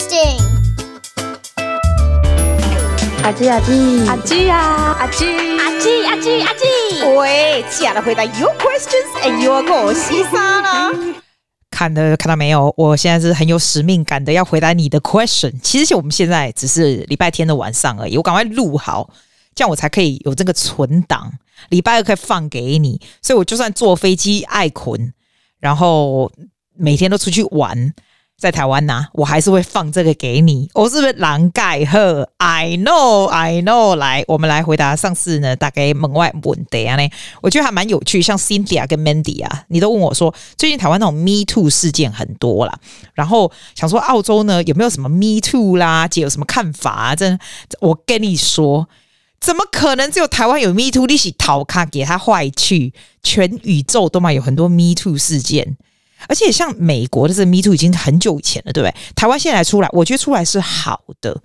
interesting。阿基阿基阿基呀，阿基阿基阿基阿基，喂，亲爱的，回答 your questions and your 我西沙啦。看的看到没有？我现在是很有使命感的，要回答你的 question。其实我们现在只是礼拜天的晚上而已，我赶快录好，这样我才可以有这个存档，礼拜二可以放给你。所以我就算坐飞机爱困，然后每天都出去玩。在台湾呐、我还是会放这个给你。我是不是狼盖赫？I know, I know。来，我们来回答上次呢，大概门外问的啊呢，我觉得还蛮有趣。像 Cynthia 跟 Mandy 啊，你都问我说，最近台湾那种 Me Too 事件很多啦，然后想说澳洲呢有没有什么 Me Too 啦？姐有什么看法啊？真，我跟你说，怎么可能只有台湾有 Me Too？利息逃卡给他坏去，全宇宙都嘛有很多 Me Too 事件。而且像美国的这个 Me Too 已经很久以前了，对不对？台湾现在出来，我觉得出来是好的。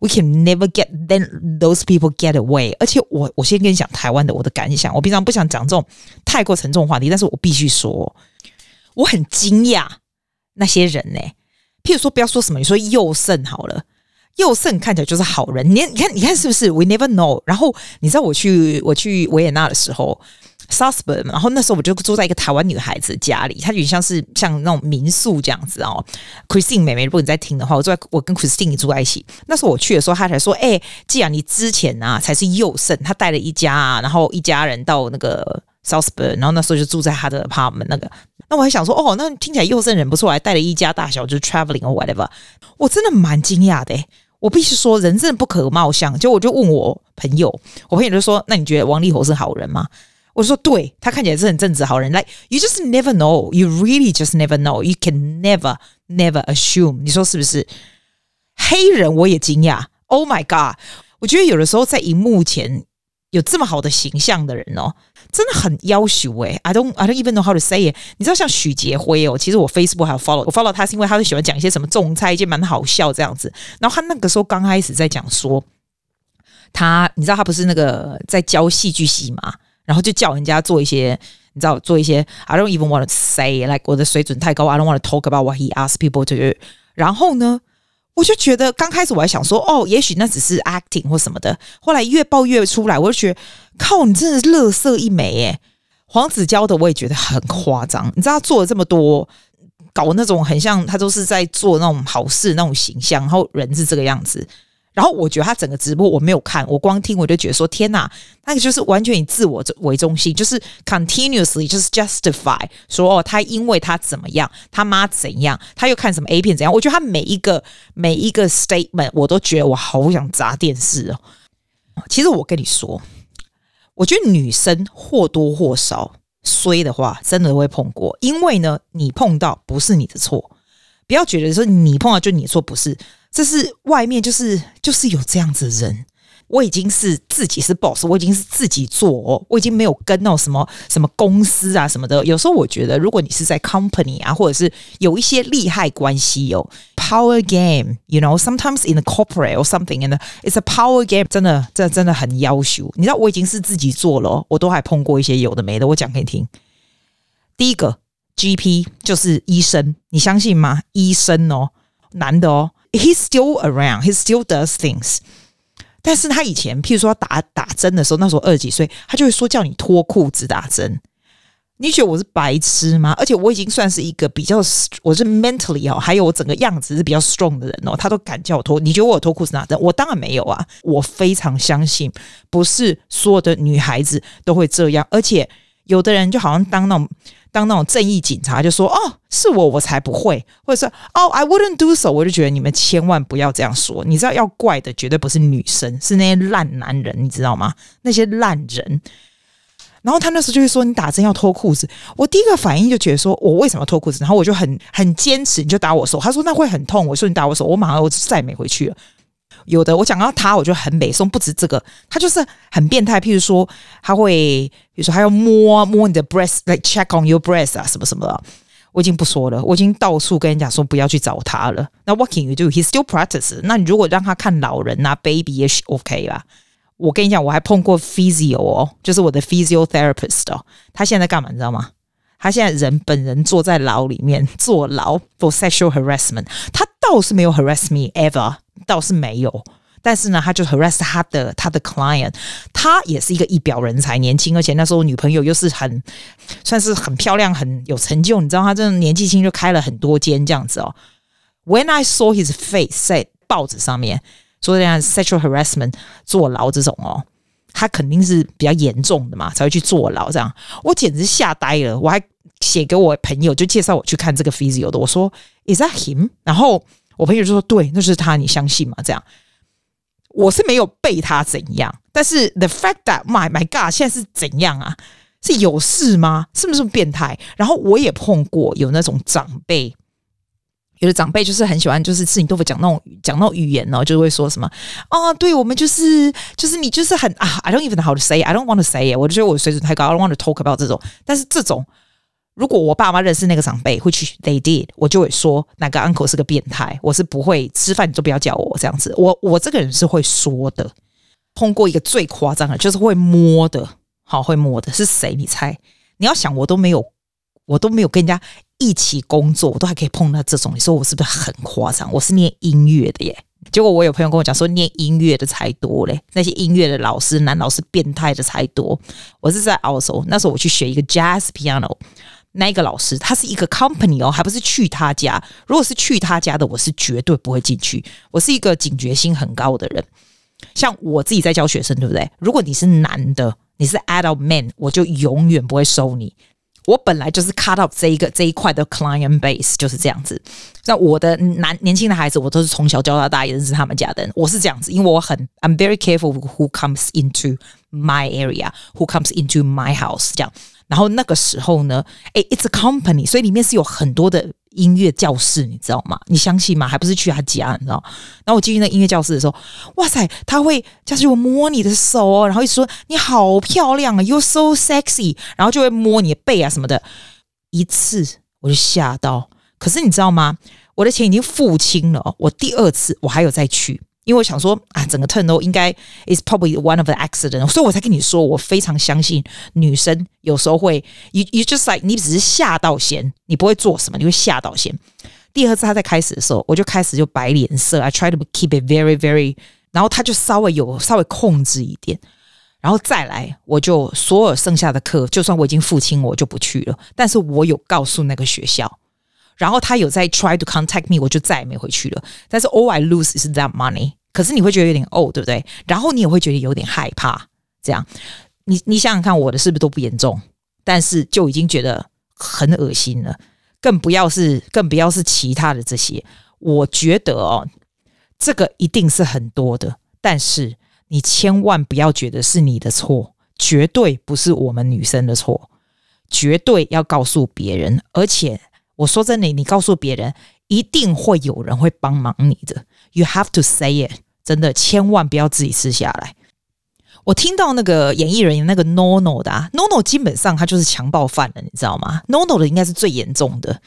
We can never get then those people get away。而且我我先跟你讲台湾的我的感想，我平常不想讲这种太过沉重话题，但是我必须说，我很惊讶那些人呢、譬如说，不要说什么，你说宥胜好了，宥胜看起来就是好人，你你看你看是不是？We never know。然后你知道我去我去维也纳的时候。Salzburg 然后那时候我就住在一个台湾女孩子家里，她有点像是像那种民宿这样子哦。Christine 妹妹，如果你在听的话，我住在我跟 Christine 住在一起。那时候我去的时候，她才说：“哎、既然你之前啊才是宥胜，他带了一家，啊，然后一家人到那个 Salzburg 然后那时候就住在他的 apartment 那个。那我还想说，哦，那听起来宥胜人不错，还带了一家大小，就是 traveling or whatever。我真的蛮惊讶的，我必须说，人真的不可貌相。就我就问我朋友，我朋友就说：“那你觉得王力宏是好人吗？”我说对，他看起来是很正直好人。Like you just never know, you really just never know. You can never, never assume。你说是不是？黑人我也惊讶。Oh my god！我觉得有的时候在荧幕前有这么好的形象的人哦，真的很要求诶。I don't, I don't even know how to say it。你知道像许杰辉哦，其实我 Facebook 还有 follow，我 follow 他是因为他是喜欢讲一些什么种菜，一些蛮好笑这样子。然后他那个时候刚开始在讲说，他你知道他不是那个在教戏剧系吗？然后就叫人家做一些，你知道，做一些。I don't even want to say like 我的水准太高。I don't want to talk about what he asked people to do。然后呢，我就觉得刚开始我还想说，哦，也许那只是 acting 或什么的。后来越爆越出来，我就觉得，靠，你真的是垃圾一枚耶！黄子佼的我也觉得很夸张。你知道他做了这么多，搞那种很像他都是在做那种好事那种形象，然后人是这个样子。然后我觉得他整个直播我没有看，我光听我就觉得说天哪，那个就是完全以自我为中心，就是 continuously 就是 justify 说哦，他因为他怎么样，他妈怎样，他又看什么 A 片怎样。我觉得他每一个每一个 statement 我都觉得我好想砸电视哦。其实我跟你说，我觉得女生或多或少衰的话，真的会碰过，因为呢，你碰到不是你的错，不要觉得说你碰到就你的错，不是。这是外面就是就是有这样子的人，我已经是自己是 boss，我已经是自己做哦，我已经没有跟那种什么什么公司啊什么的。有时候我觉得，如果你是在 company 啊，或者是有一些利害关系哦，power game，you know，sometimes in the corporate or something，and it's a power game，真的，这真的很要求。你知道，我已经是自己做了，我都还碰过一些有的没的。我讲给你听，第一个 GP 就是医生，你相信吗？医生哦，男的哦。He's still around. He still does things. 但是他以前，譬如说打打针的时候，那时候二十几岁，他就会说叫你脱裤子打针。你觉得我是白痴吗？而且我已经算是一个比较，我是 mentally 哦，还有我整个样子是比较 strong 的人哦，他都敢叫我脱。你觉得我有脱裤子打针？我当然没有啊。我非常相信，不是所有的女孩子都会这样，而且有的人就好像当那种。当那种正义警察就说：“哦，是我，我才不会。”或者说：“哦，I wouldn't do so。”我就觉得你们千万不要这样说。你知道要怪的绝对不是女生，是那些烂男人，你知道吗？那些烂人。然后他那时候就会说：“你打针要脱裤子。”我第一个反应就觉得说：“我为什么要脱裤子？”然后我就很很坚持，你就打我手。他说：“那会很痛。”我说：“你打我手。”我马上我就再也没回去了。有的我讲到他，我就很美颂，不止这个，他就是很变态。譬如说，他会，比如说，他要摸摸你的 breast，like check on your breast 啊，什么什么的。我已经不说了，我已经到处跟人讲说不要去找他了。那 what can you do？He still practice。那你如果让他看老人啊，baby 也许 OK 啦。我跟你讲，我还碰过 physio 哦，就是我的 physiotherapist 哦。他现在干嘛？你知道吗？他现在人本人坐在牢里面坐牢 for sexual harassment。他倒是没有 harass me ever，倒是没有。但是呢，他就 harass 他的他的 client，他也是一个一表人才，年轻，而且那时候女朋友又是很算是很漂亮，很有成就。你知道他这种年纪轻就开了很多间这样子哦。When I saw his face 在报纸上面说这样 sexual harassment 坐牢这种哦，他肯定是比较严重的嘛，才会去坐牢这样。我简直吓呆了，我还写给我朋友，就介绍我去看这个 physio 的。我说 Is that him？然后我朋友就说对，那是他，你相信吗？这样。我是没有被他怎样，但是 the fact that my my God 现在是怎样啊？是有事吗？是不是变态？然后我也碰过有那种长辈，有的长辈就是很喜欢，就是吃你豆腐讲那种讲那种语言哦，就会说什么啊，对我们就是就是你就是很啊，I don't even know how to say，I don't want to say it，我就觉得我水准太高，I don't want to talk about 这种，但是这种。如果我爸妈认识那个长辈，which they did，我就会说那个 uncle 是个变态。我是不会吃饭，你就不要叫我这样子。我我这个人是会说的。碰过一个最夸张的，就是会摸的，好会摸的是谁？你猜？你要想，我都没有，我都没有跟人家一起工作，我都还可以碰到这种。你说我是不是很夸张？我是念音乐的耶。结果我有朋友跟我讲说，念音乐的才多嘞，那些音乐的老师，男老师变态的才多。我是在澳洲，那时候我去学一个 jazz piano。那一个老师，他是一个 company 哦，还不是去他家。如果是去他家的，我是绝对不会进去。我是一个警觉心很高的人，像我自己在教学生，对不对？如果你是男的，你是 adult man，我就永远不会收你。我本来就是 cut up 这一个这一块的 client base 就是这样子。那我的男年轻的孩子，我都是从小教到大，也认识他们家的人。我是这样子，因为我很 I'm very careful who comes into my area，who comes into my house 这样。然后那个时候呢，诶，it's a company，所以里面是有很多的音乐教室，你知道吗？你相信吗？还不是去他家，你知道？然后我进去那音乐教室的时候，哇塞，他会就是我摸你的手哦，然后一说你好漂亮啊，you're so sexy，然后就会摸你的背啊什么的。一次我就吓到，可是你知道吗？我的钱已经付清了，我第二次我还有再去。因为我想说啊，整个 turn 都应该 is probably one of the accident，所以我才跟你说，我非常相信女生有时候会，you you just like 你只是吓到先，你不会做什么，你会吓到先。第二次他在开始的时候，我就开始就摆脸色，I try to keep it very very，然后他就稍微有稍微控制一点，然后再来，我就所有剩下的课，就算我已经付清，我就不去了。但是我有告诉那个学校。然后他有在 try to contact me，我就再也没回去了。但是 all I lose is that money。可是你会觉得有点哦，对不对？然后你也会觉得有点害怕。这样，你你想想看，我的是不是都不严重？但是就已经觉得很恶心了。更不要是更不要是其他的这些。我觉得哦，这个一定是很多的。但是你千万不要觉得是你的错，绝对不是我们女生的错，绝对要告诉别人，而且。我说真的，你告诉别人，一定会有人会帮忙你的。You have to say it，真的，千万不要自己吃下来。我听到那个演艺人员那个 NONO 的啊，NONO 基本上他就是强暴犯了，你知道吗？NONO 的应该是最严重的。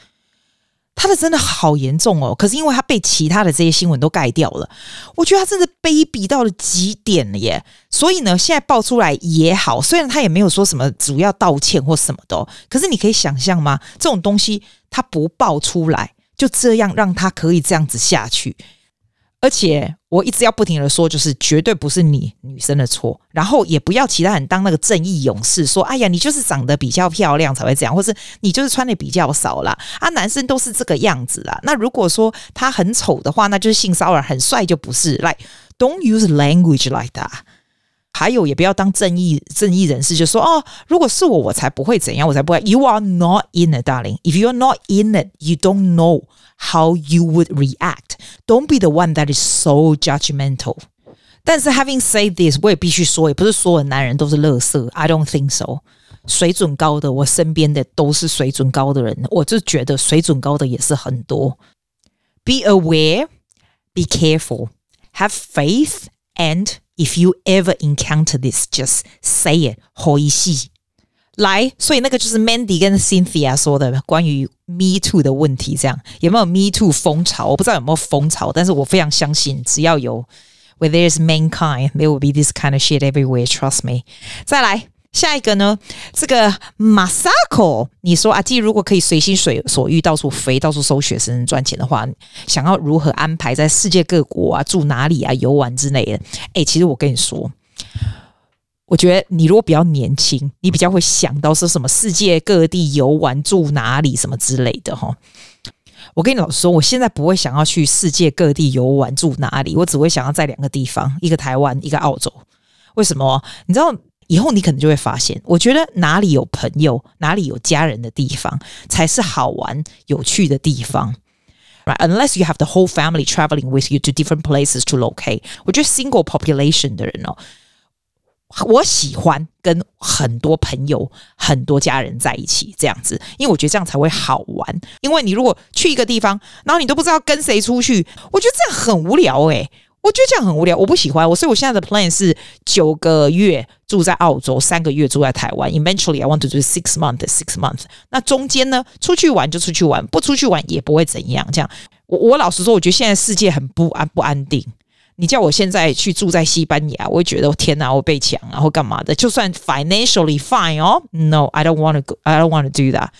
他的真的好严重哦，可是因为他被其他的这些新闻都盖掉了，我觉得他真的卑鄙到了极点了耶。所以呢，现在爆出来也好，虽然他也没有说什么主要道歉或什么的，可是你可以想象吗？这种东西他不爆出来，就这样让他可以这样子下去。而且我一直要不停的说，就是绝对不是你女生的错，然后也不要其他人当那个正义勇士，说哎呀，你就是长得比较漂亮才会这样，或是你就是穿的比较少啦，啊，男生都是这个样子啦。那如果说他很丑的话，那就是性骚扰；很帅就不是。Like don't use language like that。还有，也不要当正义正义人士，就说哦，如果是我，我才不会怎样，我才不会。You are not in it, darling. If you are not in it, you don't know. How you would react? Don't be the one that is so judgmental. 但是 having said this，我也必须说，也不是所有男人都是垃圾。I don't think so。水准高的，我身边的都是水准高的人，我就觉得水准高的也是很多。Be aware, be careful, have faith, and if you ever encounter this, just say it. 好意思。来，所以那个就是 Mandy 跟 Cynthia 说的关于 Me Too 的问题，这样有没有 Me Too 风潮？我不知道有没有风潮，但是我非常相信，只要有 Where there is mankind, there will be this kind of shit everywhere. Trust me。再来， 下一个呢？这个 Masako，你说阿基如果可以随心所欲到处飞、到处收学生赚钱的话，想要如何安排在世界各国啊、住哪里啊、游玩之类的？哎，其实我跟你说，我觉得你如果比较年轻，你比较会想到说什么世界各地游玩、住哪里什么之类的哈。我跟你老实说，我现在不会想要去世界各地游玩、住哪里，我只会想要在两个地方，一个台湾，一个澳洲。为什么？你知道？以后你可能就会发现，我觉得哪里有朋友，哪里有家人的地方，才是好玩、有趣的地方。Right? Unless you have the whole family traveling with you to different places to locate，我觉得 single population 的人哦，我喜欢跟很多朋友、很多家人在一起这样子，因为我觉得这样才会好玩。因为你如果去一个地方，然后你都不知道跟谁出去，我觉得这样很无聊诶。我觉得这样很无聊，我不喜欢我，所以我现在的 plan 是九个月住在澳洲，三个月住在台湾。Eventually, I want to do six months, six months。那中间呢，出去玩就出去玩，不出去玩也不会怎样。这样，我我老实说，我觉得现在世界很不安不安定。你叫我现在去住在西班牙，我会觉得天哪，我被抢啊，或干嘛的？就算 financially fine 哦，No，I don't want to go，I don't want to do that。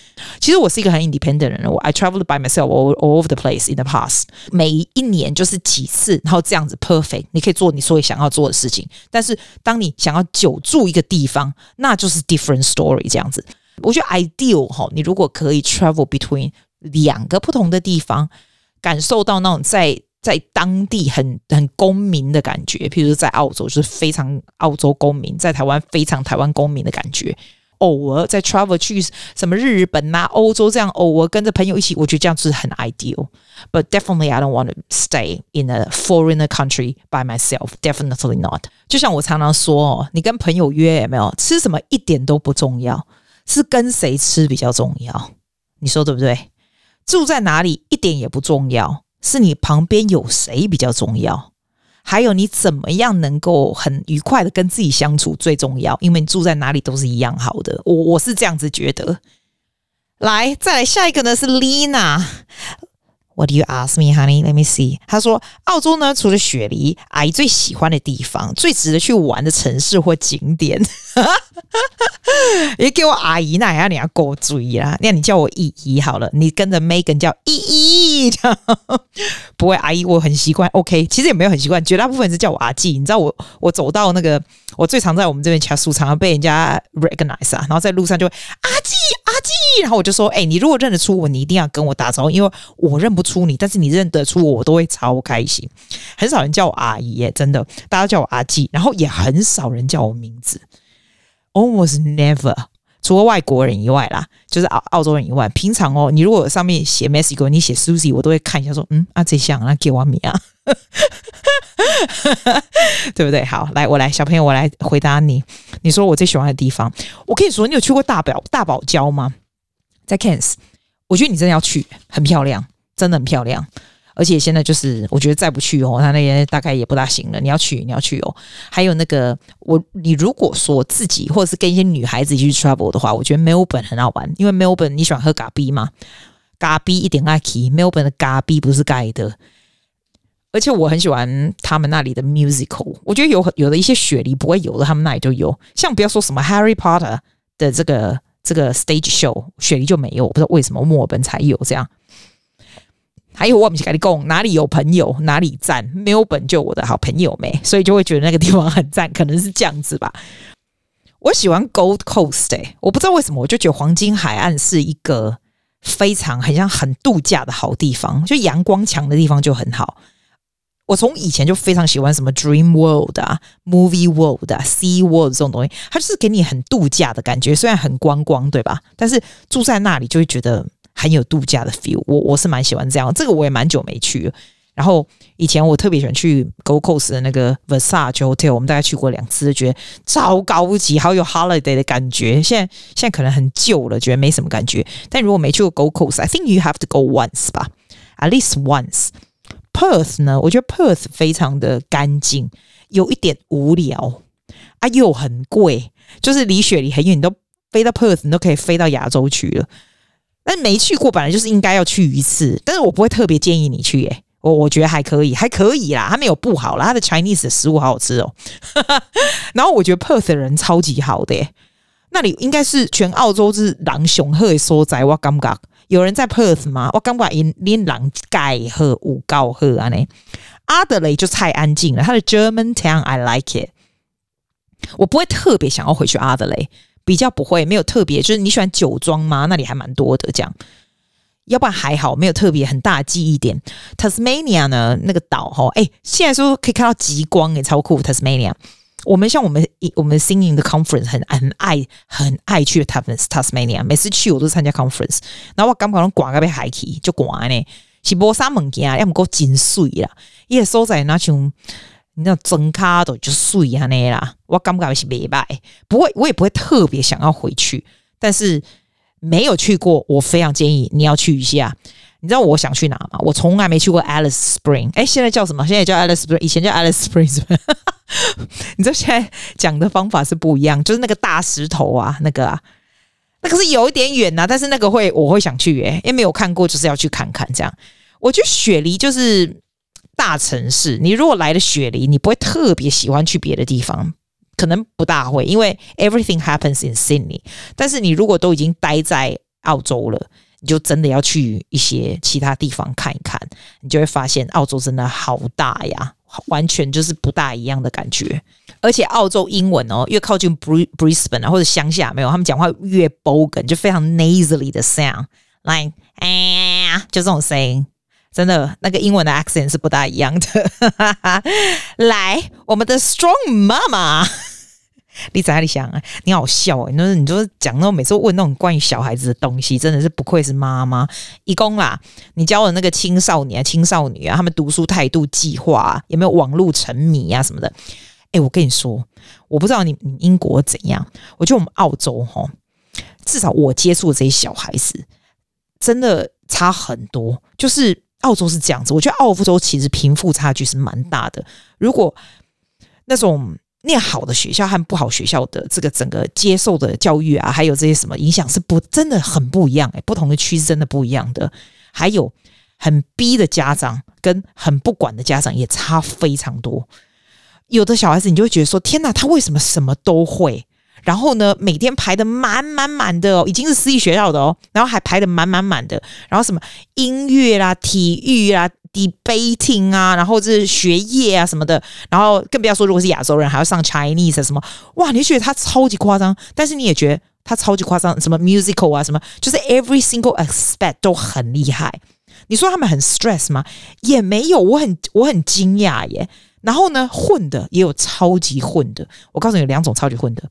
其实我是一个很 independent 的人，我 I traveled by myself all, all over the place in the past。每一年就是几次，然后这样子 perfect，你可以做你所有想要做的事情。但是当你想要久住一个地方，那就是 different story 这样子。我觉得 ideal 哈，你如果可以 travel between 两个不同的地方，感受到那种在。在当地很很公民的感觉，譬如在澳洲就是非常澳洲公民，在台湾非常台湾公民的感觉。偶尔在 travel 去什么日本啊、欧洲这样，偶尔跟着朋友一起，我觉得这样子很 ideal。But definitely I don't want to stay in a foreigner country by myself. Definitely not。就像我常常说哦，你跟朋友约有没有吃什么一点都不重要，是跟谁吃比较重要。你说对不对？住在哪里一点也不重要。是你旁边有谁比较重要，还有你怎么样能够很愉快的跟自己相处最重要，因为你住在哪里都是一样好的。我我是这样子觉得。来，再来下一个呢是 Lina。What do you ask me, honey? Let me see。他说，澳洲呢，除了雪梨，阿姨最喜欢的地方，最值得去玩的城市或景点。也给我阿姨，那也要你要给我注意啦。那你叫我姨姨好了，你跟着 Megan 叫姨姨，这样不会。阿姨我很习惯，OK。其实也没有很习惯，绝大部分是叫我阿季。你知道我我走到那个，我最常在我们这边吃素，常常被人家 recognize 啊，然后在路上就阿季阿，然后我就说，哎、你如果认得出我，你一定要跟我打招呼，因为我认不出你，但是你认得出我，我都会超开心。很少人叫我阿姨耶，真的，大家叫我阿季，然后也很少人叫我名字。Almost never，除了外国人以外啦，就是澳澳洲人以外。平常哦，你如果上面写 Mexico，你写 Susie，我都会看一下说，嗯啊，这像啊，给我米啊，对不对？好，来，我来，小朋友，我来回答你。你说我最喜欢的地方，我跟你说，你有去过大堡大堡礁吗？在 Cans，我觉得你真的要去，很漂亮，真的很漂亮。而且现在就是，我觉得再不去哦，他那边大概也不大行了。你要去，你要去哦。还有那个，我你如果说自己或者是跟一些女孩子一起去 travel 的话，我觉得 Melbourne 很好玩，因为 Melbourne 你喜欢喝咖啡吗？咖啡一点爱奇，Melbourne 的咖啡不是盖的。而且我很喜欢他们那里的 musical，我觉得有有的一些雪梨不会有的，他们那里就有。像不要说什么 Harry Potter 的这个这个 stage show，雪梨就没有，我不知道为什么墨尔本才有这样。还有我们去跟你讲，哪里有朋友哪里赞，没有本就我的好朋友没，所以就会觉得那个地方很赞，可能是这样子吧。我喜欢 Gold Coast，欸，我不知道为什么，我就觉得黄金海岸是一个非常很像很度假的好地方，就阳光强的地方就很好。我从以前就非常喜欢什么 Dream World 啊、Movie World 啊、Sea World 这种东西，它就是给你很度假的感觉，虽然很观光，对吧？但是住在那里就会觉得。很有度假的 feel，我我是蛮喜欢这样，这个我也蛮久没去了。然后以前我特别喜欢去 Go Coats 的那个 Versace Hotel，我们大概去过两次，觉得超高级，好有 holiday 的感觉。现在现在可能很旧了，觉得没什么感觉。但如果没去过 Go Coats，I think you have to go once 吧，at least once。Perth 呢，我觉得 Perth 非常的干净，有一点无聊啊，又很贵，就是离雪梨很远，你都飞到 Perth，你都可以飞到亚洲去了。但没去过，本来就是应该要去一次。但是我不会特别建议你去，诶，我我觉得还可以，还可以啦，它没有不好啦，它的 Chinese 的食物好好吃哦。然后我觉得 Perth 的人超级好的，那里应该是全澳洲是狼熊鹤的所在。我感觉有人在 Perth 吗？我感觉因连狼盖鹤五高鹤啊呢。阿德雷就太安静了，它的 German Town I like it。我不会特别想要回去阿德雷，比较不会，没有特别。就是你喜欢酒庄吗？那里还蛮多的，这样。要不然还好，没有特别很大的记忆点。Tasmania 呢，那个岛哈，哎，现在说可以看到极光，哎，超酷。Tasmania，我们像我们我们 singing 的 conference 很很爱很爱去 Tasmania，每次去我都参加 conference，然后我刚刚挂个被海去就挂呢，是无啥物件，要么够真水啦，伊个所在那像你知道真卡都就水安尼啦，我感觉是袂歹，不会，我也不会特别想要回去，但是。没有去过，我非常建议你要去一下。你知道我想去哪吗？我从来没去过 Alice Spring。哎，现在叫什么？现在叫 Alice Spring，以前叫 Alice Springs。你知道现在讲的方法是不一样，就是那个大石头啊，那个啊，那个是有一点远呐、啊，但是那个会我会想去耶，因为没有看过，就是要去看看这样。我觉得雪梨就是大城市，你如果来了雪梨，你不会特别喜欢去别的地方。可能不大会，因为 everything happens in Sydney。但是你如果都已经待在澳洲了，你就真的要去一些其他地方看一看，你就会发现澳洲真的好大呀，完全就是不大一样的感觉。而且澳洲英文哦，越靠近 Brisbane 啊或者乡下，没有他们讲话越 bogan，就非常 nasally 的 sound，like 哎，就这种声音，真的那个英文的 accent 是不大一样的。来，我们的 Strong Mama。你在哪里想啊？你好笑哎、欸！那你说讲那种每次问那种关于小孩子的东西，真的是不愧是妈妈。一共啦，你教的那个青少年、青少女啊，他们读书态度计划、有没有网络沉迷啊什么的？哎、我跟你说，我不知道你你英国怎样，我觉得我们澳洲哈，至少我接触的这些小孩子，真的差很多。就是澳洲是这样子，我觉得澳洲其实贫富差距是蛮大的。如果那种。念好的学校和不好学校的这个整个接受的教育啊，还有这些什么影响是不真的很不一样诶、不同的区是真的不一样的。还有很逼的家长跟很不管的家长也差非常多。有的小孩子你就会觉得说：天哪，他为什么什么都会？然后呢，每天排得满满满的哦，已经是私立学校的哦，然后还排得满满满的。然后什么音乐啦、体育啦。Debating 啊，然后这是学业啊什么的，然后更不要说如果是亚洲人还要上 Chinese 什么，哇，你就觉得他超级夸张，但是你也觉得他超级夸张，什么 musical 啊什么，就是 every single aspect 都很厉害。你说他们很 stress 吗？也没有，我很我很惊讶耶。然后呢，混的也有超级混的，我告诉你有两种超级混的。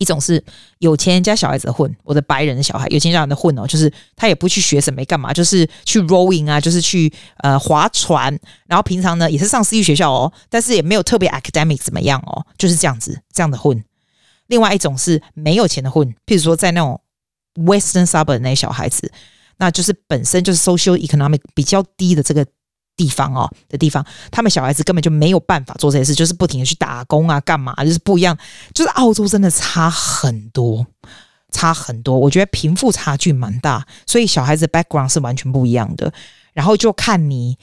一种是有钱人家小孩子混，我的白人的小孩，有钱人家的混哦，就是他也不去学什么，没干嘛，就是去 rowing 啊，就是去呃划船，然后平常呢也是上私立学校哦，但是也没有特别 academic 怎么样哦，就是这样子这样的混。另外一种是没有钱的混，譬如说在那种 western suburb 那些小孩子，那就是本身就是 social economic 比较低的这个。地方哦的地方，他们小孩子根本就没有办法做这些事，就是不停的去打工啊，干嘛，就是不一样。就是澳洲真的差很多，差很多。我觉得贫富差距蛮大，所以小孩子 background 是完全不一样的。然后就看你，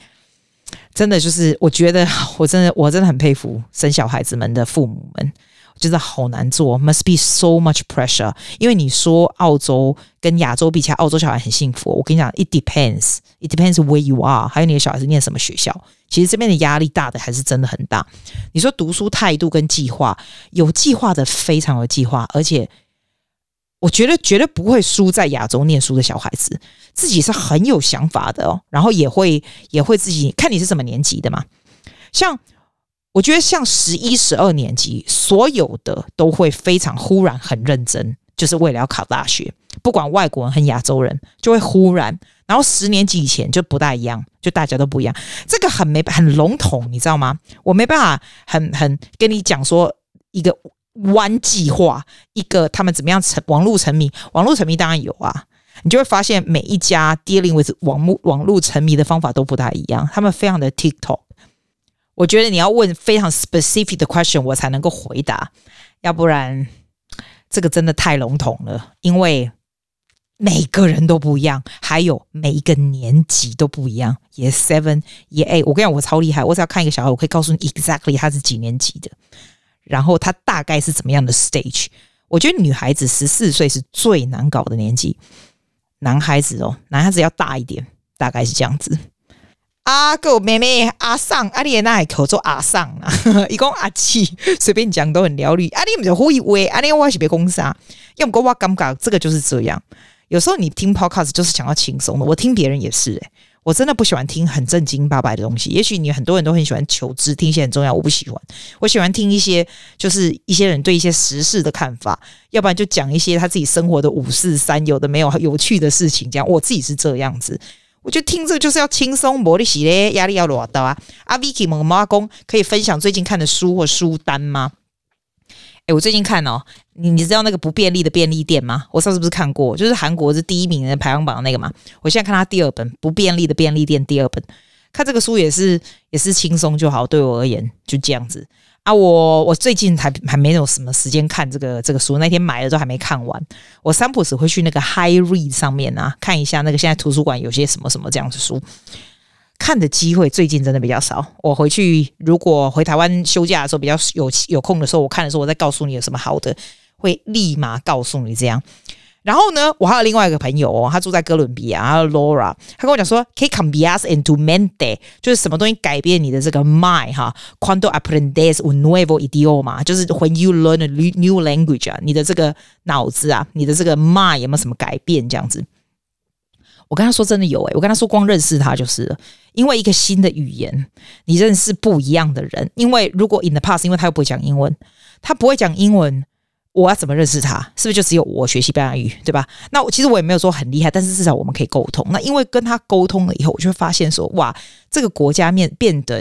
真的就是，我觉得我真的我真的很佩服生小孩子们的父母们。真的好难做，must be so much pressure。因为你说澳洲跟亚洲比起来，澳洲小孩很幸福。我跟你讲，it depends，it depends where you are，还有你的小孩子念什么学校。其实这边的压力大的还是真的很大。你说读书态度跟计划，有计划的非常有计划，而且我觉得绝对不会输在亚洲念书的小孩子，自己是很有想法的哦，然后也会也会自己看你是什么年级的嘛，像。我觉得像十一、十二年级，所有的都会非常忽然很认真，就是为了要考大学。不管外国人和亚洲人，就会忽然。然后十年级以前就不大一样，就大家都不一样。这个很没很笼统，你知道吗？我没办法很很跟你讲说一个 one 计划，一个他们怎么样沉网络沉迷。网络沉迷当然有啊，你就会发现每一家 dealing with 网络网络沉迷的方法都不大一样。他们非常的 TikTok。我觉得你要问非常 specific 的 question，我才能够回答，要不然这个真的太笼统了。因为每个人都不一样，还有每一个年级都不一样。也 seven 也 eight，我跟你讲，我超厉害，我只要看一个小孩，我可以告诉你 exactly 他是几年级的，然后他大概是怎么样的 stage。我觉得女孩子十四岁是最难搞的年纪，男孩子哦，男孩子要大一点，大概是这样子。阿哥妹妹阿桑阿丽那还口做阿桑啊，一共阿七，随便讲都很撩女。阿丽不就胡以为阿丽我是别公司啊，要不过我感觉这个就是这样。有时候你听 podcast 就是想要轻松的，我听别人也是诶、我真的不喜欢听很正经八百的东西。也许你很多人都很喜欢求知，听一些很重要，我不喜欢。我喜欢听一些就是一些人对一些时事的看法，要不然就讲一些他自己生活的五四三，有的没有有趣的事情。这样我自己是这样子。我觉得听这个就是要轻松，没得洗嘞，压力要落到啊。阿 Vicky 某妈公可以分享最近看的书或书单吗？诶，我最近看哦，你你知道那个不便利的便利店吗？我上次不是看过，就是韩国是第一名的排行榜那个嘛。我现在看他第二本《不便利的便利店》第二本，看这个书也是也是轻松就好，对我而言就这样子。啊，我我最近还还没有什么时间看这个这个书，那天买了都还没看完。我三不时会去那个 High Read 上面啊，看一下那个现在图书馆有些什么什么这样子书。看的机会最近真的比较少。我回去如果回台湾休假的时候比较有有空的时候，我看的时候我再告诉你有什么好的，会立马告诉你这样。然后呢，我还有另外一个朋友哦，他住在哥伦比亚，他 Laura，他跟我讲说，可以 Cambias en tu mente，就是什么东西改变你的这个 mind 哈，cuando aprendes un nuevo idioma，就是 when you learn a new language 啊，你的这个脑子啊，你的这个 mind 有没有什么改变？这样子，我跟他说真的有诶、我跟他说光认识他就是了，因为一个新的语言，你认识不一样的人，因为如果 in the past，因为他又不会讲英文，他不会讲英文。我要怎么认识他？是不是就只有我学西班牙语，对吧？那我其实我也没有说很厉害，但是至少我们可以沟通。那因为跟他沟通了以后，我就会发现说，哇，这个国家面变得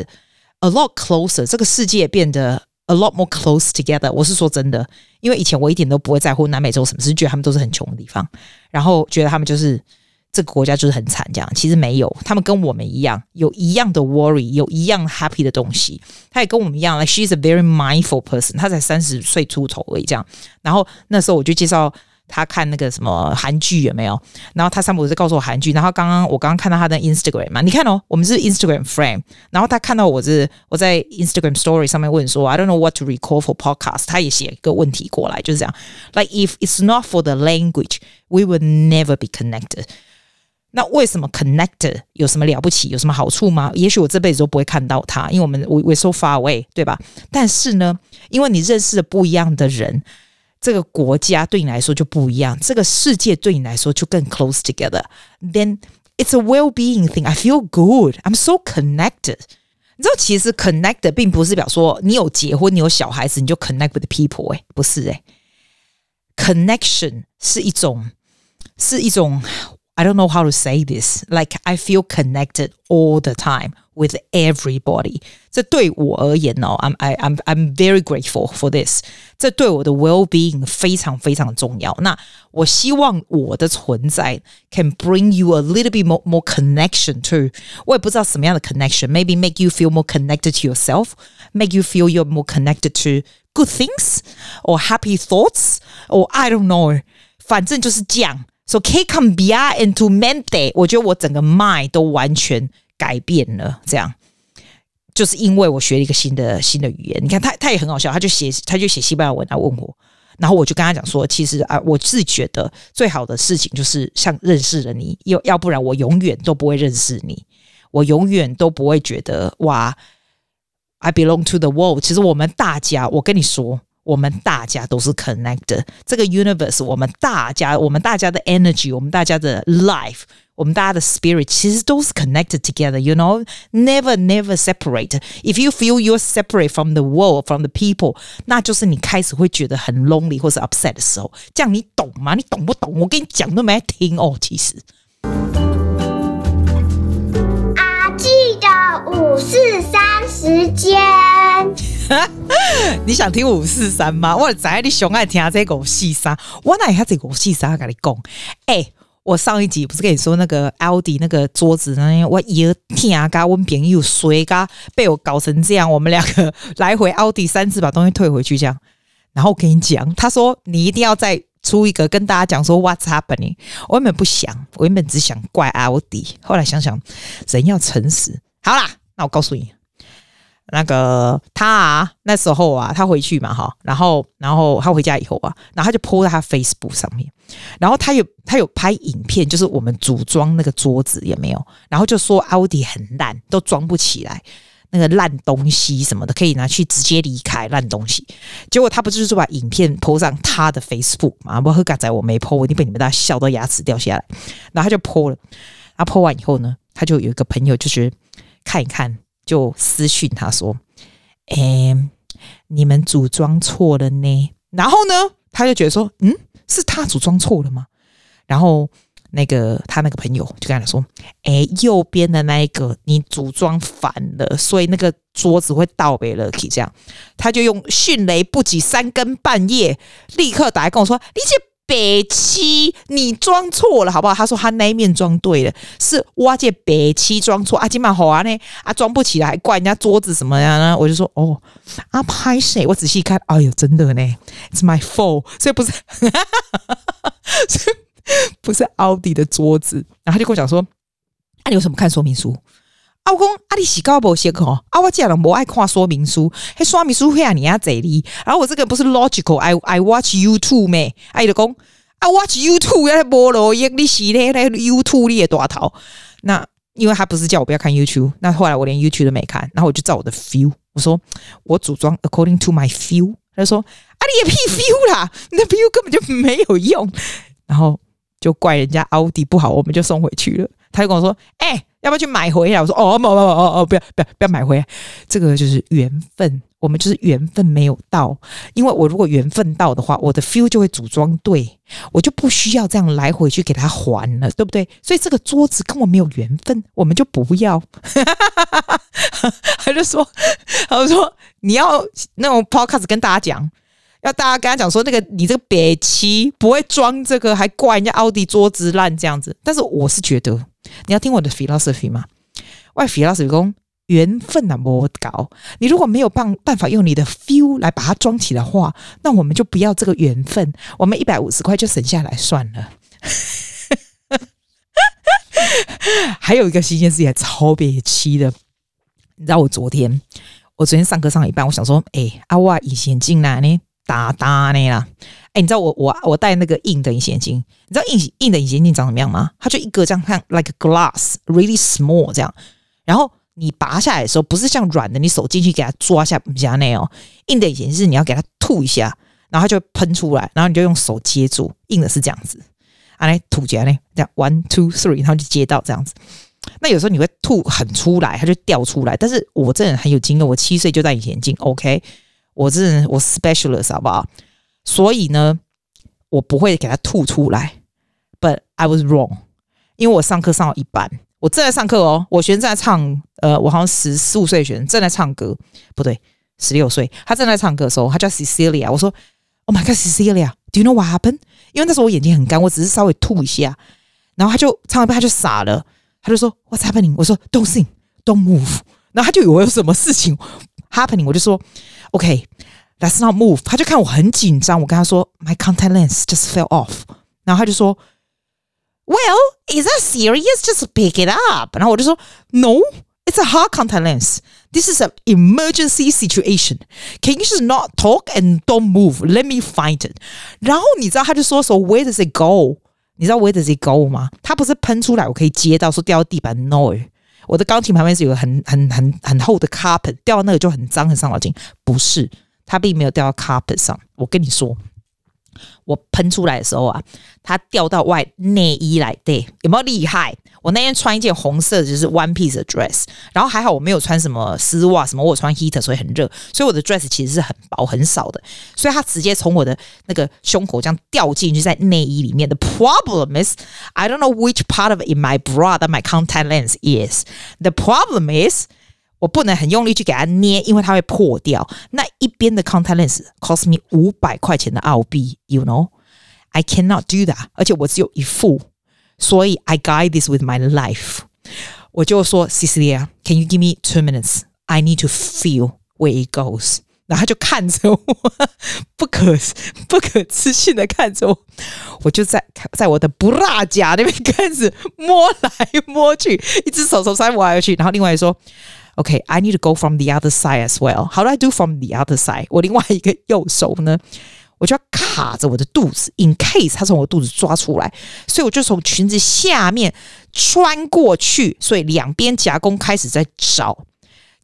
a lot closer，这个世界变得 a lot more close together。我是说真的，因为以前我一点都不会在乎南美洲什么是，觉得他们都是很穷的地方，然后觉得他们就是。这个国家就是很惨，这样其实没有，他们跟我们一样，有一样的 worry，有一样 happy 的东西。他也跟我们一样，like she is a very mindful person。他才三十岁出头而已，这样。然后那时候我就介绍他看那个什么韩剧有没有？然后他三不就告诉我韩剧。然后刚刚我刚刚看到他的 Instagram 嘛，你看哦，我们是 Instagram friend。然后他看到我是我在 Instagram Story 上面问说，I don't know what to record for podcast。他也写一个问题过来，就是这样，like if it's not for the language, we would never be connected。那为什么 connected 有什么了不起？有什么好处吗？也许我这辈子都不会看到他，因为我们 we we so far away，对吧？但是呢，因为你认识了不一样的人，这个国家对你来说就不一样，这个世界对你来说就更 close together。Then it's a well-being thing. I feel good. I'm so connected. 你知道，其实 connected 并不是表说你有结婚，你有小孩子，你就 connect with the people。诶，不是诶，connection 是一种，是一种。 I don't know how to say this. Like I feel connected all the time with everybody. 这对我而言哦，I'm I I'm I'm very grateful for this. 这对我的 well-being 非常非常重要。那我希望我的存在 can bring you a little bit more more connection too. 我也不知道什么样的 connection. Maybe make you feel more connected to yourself. Make you feel you're more connected to good things or happy thoughts or I don't know. 反正就是这样。 So que cambiar en tu mente，我觉得我整个 mind 都完全改变了。这样，就是因为我学了一个新的新的语言。你看他他也很好笑，他就写他就写西班牙文来问我，然后我就跟他讲说，其实啊，我自觉得最好的事情就是像认识了你，要要不然我永远都不会认识你，我永远都不会觉得哇，I belong to the world。其实我们大家，我跟你说。我们大家都是 connected，这个 universe，我们大家，我们大家的 energy，我们大家的 life，我们大家的 spirit，其实都是 connected together，you know，never never separate。If you feel you're separate from the world, from the people，那就是你开始会觉得很 lonely 或是 upset 的时候。这样你懂吗？你懂不懂？我跟你讲都没听哦，其实。阿记的五四三时间。 你想听五四三吗？我在你熊爱听这个五四三，我哪有这个五四三跟你讲？哎、我上一集不是跟你说那个奥迪那个桌子呢？我一听嘎，我朋友衰嘎被我搞成这样，我们两个 来回奥迪三次把东西退回去，这样。然后我跟你讲，他说你一定要再出一个跟大家讲说 What's happening？我原本不想，我原本只想怪奥迪，后来想想人要诚实。好啦，那我告诉你。那个他啊，那时候啊，他回去嘛，哈，然后然后他回家以后啊，然后他就 po 在他 Facebook 上面，然后他有他有拍影片，就是我们组装那个桌子也没有，然后就说奥迪很烂，都装不起来。那个烂东西什么的，可以拿去直接离开烂东西。结果他不就是把影片 po 上他的 Facebook 嘛？不，和刚才我没 po，我一定被你们大家笑到牙齿掉下来。然后他就 po 了，他 po 完以后呢，他就有一个朋友就是看一看，就私讯他说：“哎、你们组装错了呢。”然后呢，他就觉得说：“嗯，是他组装错了吗？”然后。那个他那个朋友就跟他说：“哎，右边的那一个你组装反了，所以那个桌子会倒背了。”可以这样，他就用迅雷不及三更半夜，立刻打来跟我说：“你姐北七，你装错了，好不好？”他说他那一面装对了，是哇这北七装错啊，今晚好啊呢啊，装不起来，还怪人家桌子什么呀呢？我就说：“哦，啊拍谁？我仔细看，哎呦，真的呢，It's my fault，所以不是。”不是奥迪的桌子，然后他就跟我讲说：“啊，你有什么看说明书？”啊，我讲：“啊，你洗高不洗口？啊，我讲了不爱看说明书，还说明书会啊你要这里。然后我这个不是 logical，I I watch YouTube 咩？啊，就讲啊，watch YouTube 要播了，你洗嘞来 YouTube 你也大头。那因为他不是叫我不要看 YouTube，那后来我连 YouTube 都没看，然后我就照我的 feel，我说我组装 according to my feel。他就说：“啊，你也屁 feel 啦，你的 feel 根本就没有用。”然后。就怪人家奥迪不好，我们就送回去了。他就跟我说：“哎、要不要去买回来？”我说：“哦，不不不哦哦，不要不要不要买回来。这个就是缘分，我们就是缘分没有到。因为我如果缘分到的话，我的 feel 就会组装对，我就不需要这样来回去给他还了，对不对？所以这个桌子跟我没有缘分，我们就不要。”他就说：“他就说你要那种 podcast 跟大家讲。”要大家跟他讲说，那个你这个北七不会装这个，还怪人家奥迪桌子烂这样子。但是我是觉得，你要听我的 philosophy 吗？我 philosophy 讲缘分啊，莫搞。你如果没有办办法用你的 feel 来把它装起的话，那我们就不要这个缘分。我们一百五十块就省下来算了。还有一个新鲜事也超别期的，你知道我昨天，我昨天上课上一半，我想说，哎、阿哇隐形眼镜哪呢？哒哒呢啦，哎，你知道我我我戴那个硬的隐形眼镜，你知道硬硬的隐形眼镜长什么样吗？它就一个这样看，like glass，really small 这样。然后你拔下来的时候，不是像软的，你手进去给它抓下不下那哦。硬的隐形是你要给它吐一下，然后它就喷出来，然后你就用手接住。硬的是这样子，啊来吐起来呢，这样 one two three，然后就接到这样子。那有时候你会吐很出来，它就掉出来。但是我这人很有经验，我七岁就戴隐形眼镜，OK。我是我 specialist 好不好？所以呢，我不会给他吐出来。But I was wrong，因为我上课上到一半，我正在上课哦，我学生正在唱，呃，我好像十四五岁学生正在唱歌，不对，十六岁，他正在唱歌的时候，他叫 Cecilia，我说，Oh my God，Cecilia，Do you know what happened？因为那时候我眼睛很干，我只是稍微吐一下，然后他就唱一半他就傻了，他就说 What's happening？我说 Don't sing，Don't move，然后他就以为有什么事情 happening，我就说。OK，let's not move。他就看我很紧张，我跟他说，My contact lens just fell off。然后他就说，Well，is that serious? Just pick it up。然后我就说，No，it's a hard contact lens. This is an emergency situation. Can you just not talk and don't move? Let me find it。然后你知道他就说，So where does it go？你知道 Where does it go 吗？他不是喷出来，我可以接到，说掉到地板，No。 我的钢琴旁边是有个很很很很厚的 carpet，掉到那个就很脏很伤脑筋。不是，它并没有掉到 carpet 上。我跟你说。我喷出来的时候啊，它掉到外内衣来，对，有没有厉害？我那天穿一件红色的，就是 one piece 的 dress，然后还好我没有穿什么丝袜什么，我穿 heater，所以很热，所以我的 dress 其实是很薄很少的，所以它直接从我的那个胸口这样掉进去在内衣里面。The problem is I don't know which part of it in my bra that my contact lens is. The problem is 我不能很用力去给它捏，因为它会破掉。那一边的 contact lens cost me 五百块钱的澳币，you know I cannot do that。而且我只有一副， 所以 I guide this with my life。我就说，Cecilia，can you give me two minutes? I need to feel where it goes。然后他就看着我，不可不可置信的看着我。我就在在我的 bra 夹那边开始摸来摸去，一只手手塞我来去，然后另外说。 OK，I、okay, need to go from the other side as well. How do I do from the other side？我另外一个右手呢， 我就要卡着我的肚子，in case 他从我肚子抓出来，所以我就从裙子下面穿过去，所以两边夹攻开始在找，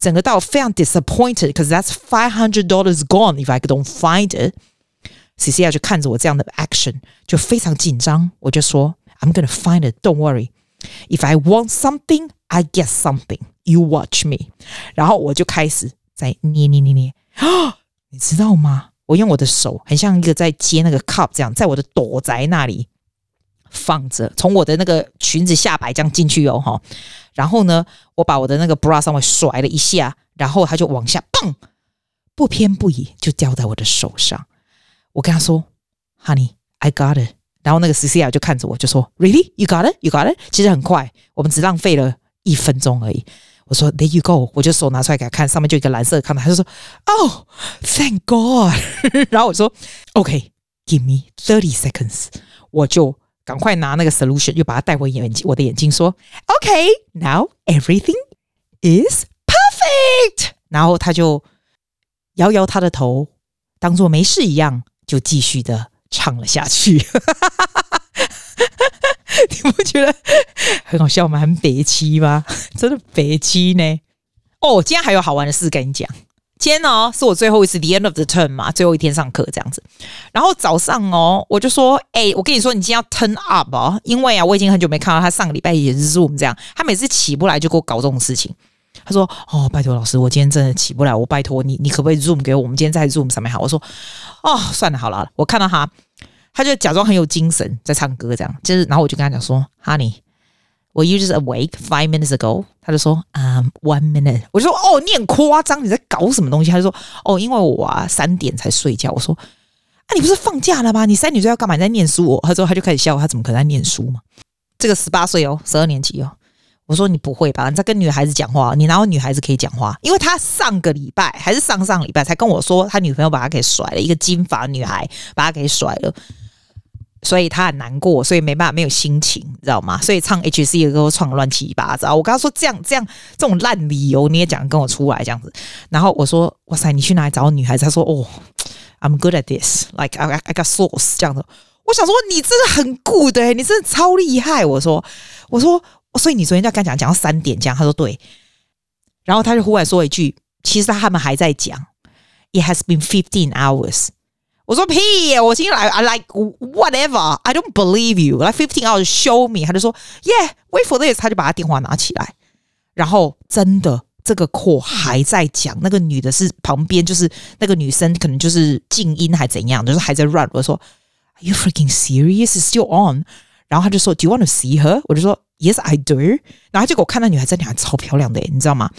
整个到非常 disappointed，because that's five hundred dollars gone if I don't find it。Cecilia 就看着我这样的 action，就非常紧张，我就说 I'm gonna find it，don't worry。If I want something, I get something. You watch me，然后我就开始在捏捏捏捏啊，你知道吗？ 我用我的手很像一个在接那个 cup 这样，在我的肚仔那里放着，从我的那个裙子下摆这样进去哦哈。然后呢，我把我的那个 bra 上面甩了一下，然后它就往下蹦，不偏不倚就掉在我的手上。我跟他说，Honey, I got it。然后那个 Cecilia 就看着我，就说，Really? You got it? You got it? 其实很快，我们只浪费了一分钟而已。我说，There you go。我就手拿出来给他看，上面就一个蓝色的看到，他就说，Oh, thank God。然后我说，OK, give me thirty seconds。我就赶快拿那个 solution，又把它带回眼睛，我的眼睛说，OK, now everything is perfect。然后他就摇摇他的头，当做没事一样，就继续的。唱了下去，你不觉得很好笑吗？很北七吗？真的北七呢？哦，今天还有好玩的事跟你讲。今天呢是我最后一次 the end of the term 嘛，最后一天上课这样子。然后早上哦，我就说，哎、我跟你说，你今天要 turn up 哦，因为啊，我已经很久没看到他，上个礼拜也是 zoom 这样，他每次起不来就给我搞这种事情。他说：“哦，拜托老师，我今天真的起不来，我拜托你，你可不可以 Zoom 给我？我们今天在 Zoom 上面好。”我说：“哦，算了，好了，我看到他，他就假装很有精神在唱歌，这样就是，然后我就跟他讲说，Honey，were you just awake five minutes ago？他就说，嗯、um,，one minute。我就说，哦，你很夸张，你在搞什么东西？他就说，哦，因为我啊三点才睡觉。我说，啊，你不是放假了吗？你三点睡觉干嘛？你在念书哦？他说，他就开始笑，他怎么可能在念书嘛？这个十八岁哦，十二年级哦。”我说你不会吧？你在跟女孩子讲话，你哪有女孩子可以讲话？因为他上个礼拜还是上上礼拜才跟我说，他女朋友把他给甩了，一个金发女孩把他给甩了，所以他很难过，所以没办法，没有心情，你知道吗？所以唱 H C 的歌唱乱七八糟。我跟他说这样这样这种烂理由你也讲跟我出来这样子，然后我说哇塞，你去哪里找女孩子？他说哦，I'm good at this，like I I got source 这样的。我想说你真的很 good 欸，你真的超厉害。我说我说。所以你昨天在跟他讲讲到三点这样，他说对，然后他就忽然说一句，其实他们还在讲，It has been fifteen hours。我说屁，我今天来，I like whatever，I don't believe you，like fifteen hours show me。他就说，Yeah，wait for this，他就把他电话拿起来，然后真的这个课还在讲，那个女的是旁边，就是那个女生可能就是静音还怎样，就是还在 run。我说，Are you freaking serious？It's still on。然后他就说，Do you want to see her？我就说。Yes, I do。然后结果我看到女孩子，女孩超漂亮的，你知道吗？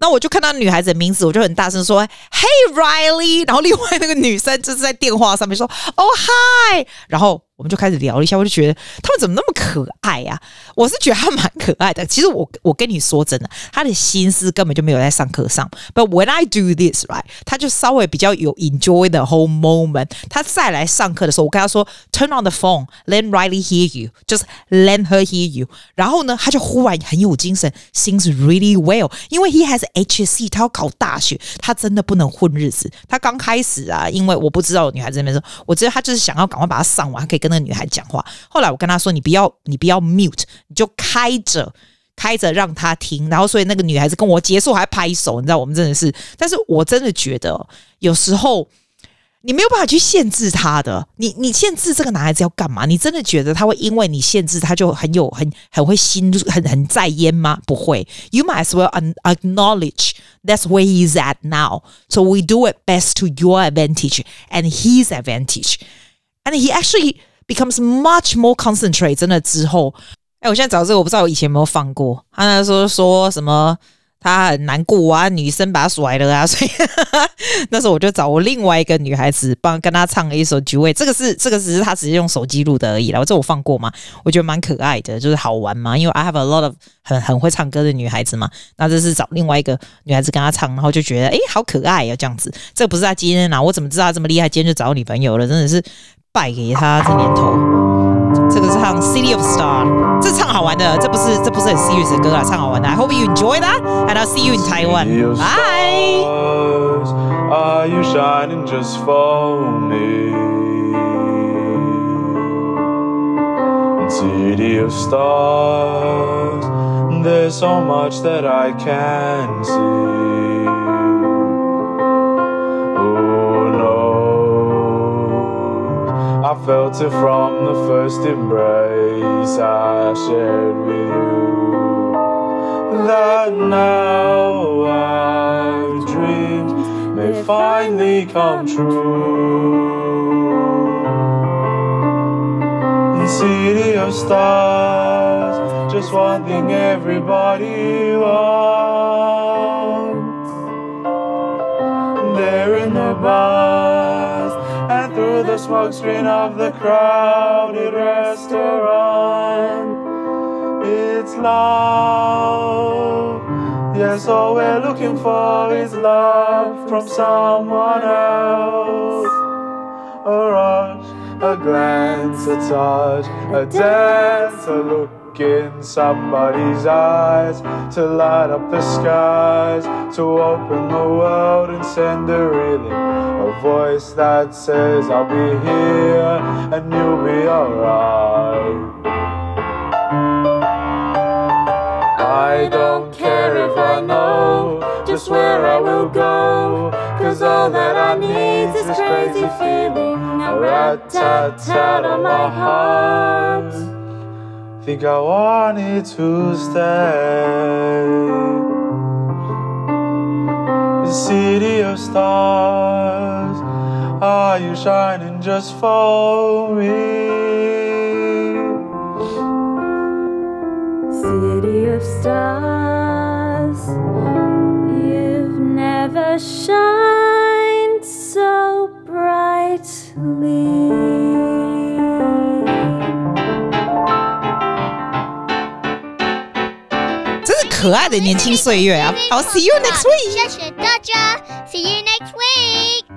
那我就看到女孩子的名字，我就很大声说：“Hey, Riley。”然后另外那个女生就是在电话上面说：“Oh, hi。”然后我们就开始聊了一下，我就觉得他们怎么那么可爱呀、啊？我是觉得他蛮可爱的。其实我我跟你说真的，他的心思根本就没有在上课上。But when I do this, right，他就稍微比较有 enjoy the whole moment。他再来上课的时候，我跟他说：“Turn on the phone, let Riley hear you. Just let her hear you。”然后呢，他就忽然很有精神，sings really well，因为 he has HSC，他要考大学，他真的不能混日子。他刚开始啊，因为我不知道女孩子那边说，我知道他就是想要赶快把他上完，可以跟。那女孩讲话，后来我跟她说：“你不要，你不要 mute，你就开着，开着让她听。”然后，所以那个女孩子跟我结束还拍手，你知道，我们真的是。但是我真的觉得，有时候你没有办法去限制她的。你你限制这个男孩子要干嘛？你真的觉得他会因为你限制他就很有很很会心很很在焉吗？不会。You might as well acknowledge that's where he's at now. So we do it best to your advantage and his advantage. And he actually becomes much more concentrate 真的之后，哎，我现在找这个，我不知道我以前有没有放过。他那时候说什么，他很难过啊，女生把他甩了啊，所以 那时候我就找我另外一个女孩子帮跟他唱了一首《菊味》。这个是这个只是他直接用手机录的而已啦。我这我放过吗？我觉得蛮可爱的，就是好玩嘛。因为 I have a lot of 很很会唱歌的女孩子嘛。那这是找另外一个女孩子跟他唱，然后就觉得哎，好可爱啊，这样子。这不是他今天啊，我怎么知道这么厉害？今天就找女朋友了，真的是。败给他这年头，这个是唱《City of Stars》。 这唱好玩的，这不是这不是很 serious 的歌啊，唱好玩的。I hope you enjoy that, and I'll see you in Taiwan. Bye. Are you shining just for me? City of stars, there's so much that I can see. I felt it from the first embrace I shared with you. That now I've dreamed may finally come true. In city of stars, just one thing everybody wants. There in the bars and through the smoke screen of the crowded restaurant. It's love. Yes, all we're looking for is love from someone else. A rush, a glance, a touch, a dance, a look in somebody's eyes to light up the skies, to open the world and send a rhythm. A voice that says, I'll be here and you'll be alright. I don't care if I know just where I will go. Cause all that I need is this crazy feeling. A rat tat tat on my heart. Think I wanted to stay. The city of stars. Are you shining just for me? City of stars, you've never shined so brightly. 可爱的年轻岁月啊！I'll see you next week。谢谢大家，See you next week。